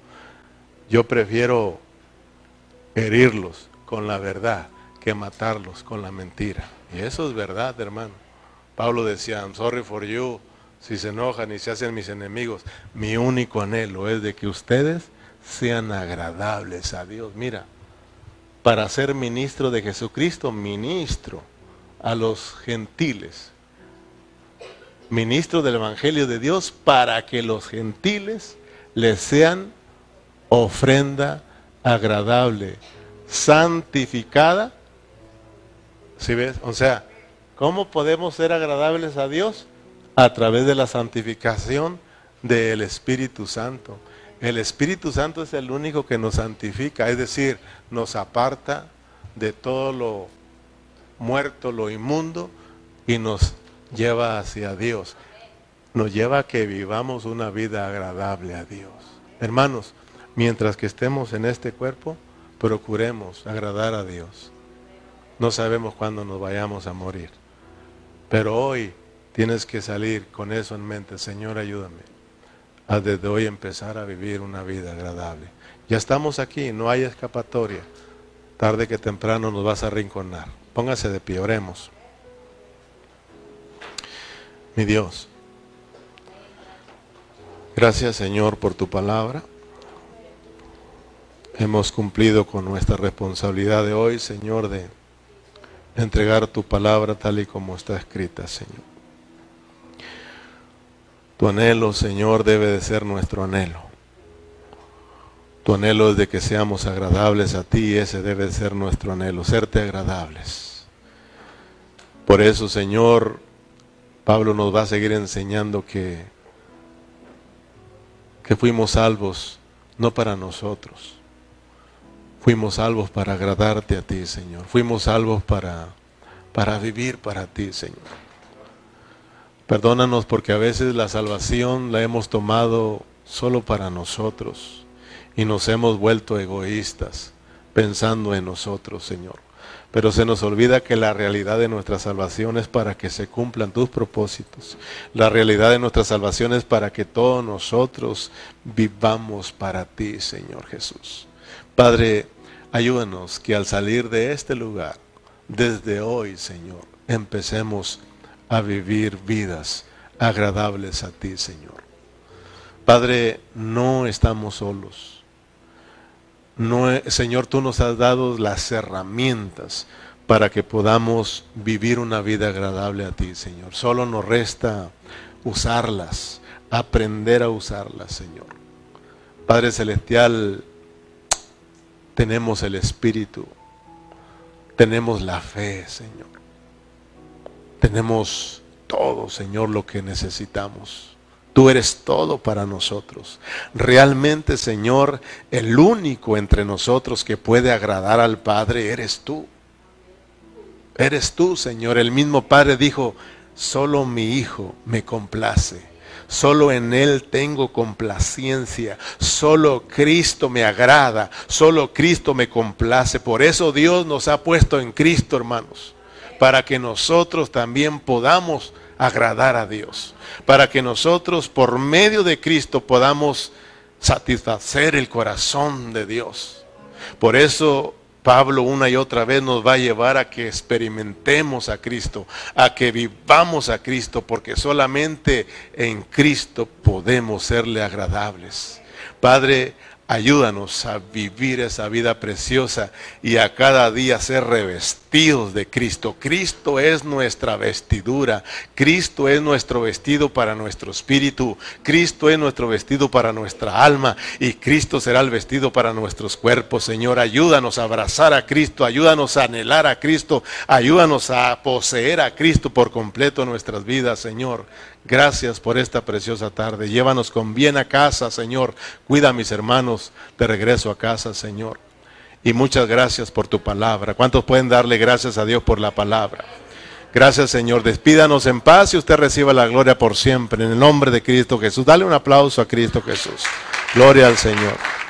yo prefiero herirlos con la verdad que matarlos con la mentira. Y eso es verdad, hermano. Pablo decía, I'm sorry for you, si se enojan y se hacen mis enemigos. Mi único anhelo es de que ustedes sean agradables a Dios. Mira, para ser ministro de Jesucristo, ministro a los gentiles, ministro del Evangelio de Dios, para que los gentiles les sean ofrenda agradable, santificada. ¿Sí ves? O sea, ¿cómo podemos ser agradables a Dios? A través de la santificación del Espíritu Santo. El Espíritu Santo es el único que nos santifica, es decir, nos aparta de todo lo muerto, lo inmundo, y nos lleva hacia Dios. Nos lleva a que vivamos una vida agradable a Dios. Hermanos, mientras que estemos en este cuerpo, procuremos agradar a Dios. No sabemos cuándo nos vayamos a morir. Pero hoy tienes que salir con eso en mente. Señor, ayúdame a desde hoy empezar a vivir una vida agradable. Ya estamos aquí, no hay escapatoria. Tarde que temprano nos vas a rinconar. Póngase de pie, oremos. Mi Dios, gracias Señor por tu palabra hemos cumplido con nuestra responsabilidad de hoy, Señor, de entregar tu palabra tal y como está escrita, Señor. Tu anhelo, Señor, debe de ser nuestro anhelo. Tu anhelo es de que seamos agradables a ti ese debe de ser nuestro anhelo, serte agradables. Por eso, Señor, Pablo nos va a seguir enseñando que, que fuimos salvos no para nosotros, Fuimos salvos para agradarte a ti, Señor. Fuimos salvos para, para vivir para ti, Señor. Perdónanos porque a veces la salvación la hemos tomado solo para nosotros y nos hemos vuelto egoístas pensando en nosotros, Señor. Pero se nos olvida que la realidad de nuestra salvación es para que se cumplan tus propósitos. La realidad de nuestra salvación es para que todos nosotros vivamos para ti, Señor Jesús. Padre, Ayúdanos que al salir de este lugar, desde hoy, Señor, empecemos a vivir vidas agradables a ti, Señor. Padre, no estamos solos. No, Señor, tú nos has dado las herramientas para que podamos vivir una vida agradable a ti, Señor. Solo nos resta usarlas, aprender a usarlas, Señor. Padre Celestial, tenemos el Espíritu, tenemos la fe, Señor. Tenemos todo, Señor, lo que necesitamos. Tú eres todo para nosotros. Realmente, Señor, el único entre nosotros que puede agradar al Padre eres tú. Eres tú, Señor. El mismo Padre dijo, solo mi Hijo me complace. Solo en Él tengo complacencia. Solo Cristo me agrada. Solo Cristo me complace. Por eso Dios nos ha puesto en Cristo, hermanos. Para que nosotros también podamos agradar a Dios. Para que nosotros por medio de Cristo podamos satisfacer el corazón de Dios. Por eso Pablo una y otra vez nos va a llevar a que experimentemos a Cristo, a que vivamos a Cristo, porque solamente en Cristo podemos serle agradables. Padre, Ayúdanos a vivir esa vida preciosa y a cada día ser revestidos de Cristo. Cristo es nuestra vestidura. Cristo es nuestro vestido para nuestro espíritu. Cristo es nuestro vestido para nuestra alma. Y Cristo será el vestido para nuestros cuerpos. Señor, ayúdanos a abrazar a Cristo. Ayúdanos a anhelar a Cristo. Ayúdanos a poseer a Cristo por completo en nuestras vidas, Señor. Gracias por esta preciosa tarde. Llévanos con bien a casa, Señor. Cuida a mis hermanos de regreso a casa, Señor. Y muchas gracias por tu palabra. ¿Cuántos pueden darle gracias a Dios por la palabra? Gracias, Señor. Despídanos en paz y usted reciba la gloria por siempre. En el nombre de Cristo Jesús. Dale un aplauso a Cristo Jesús. Gloria al Señor.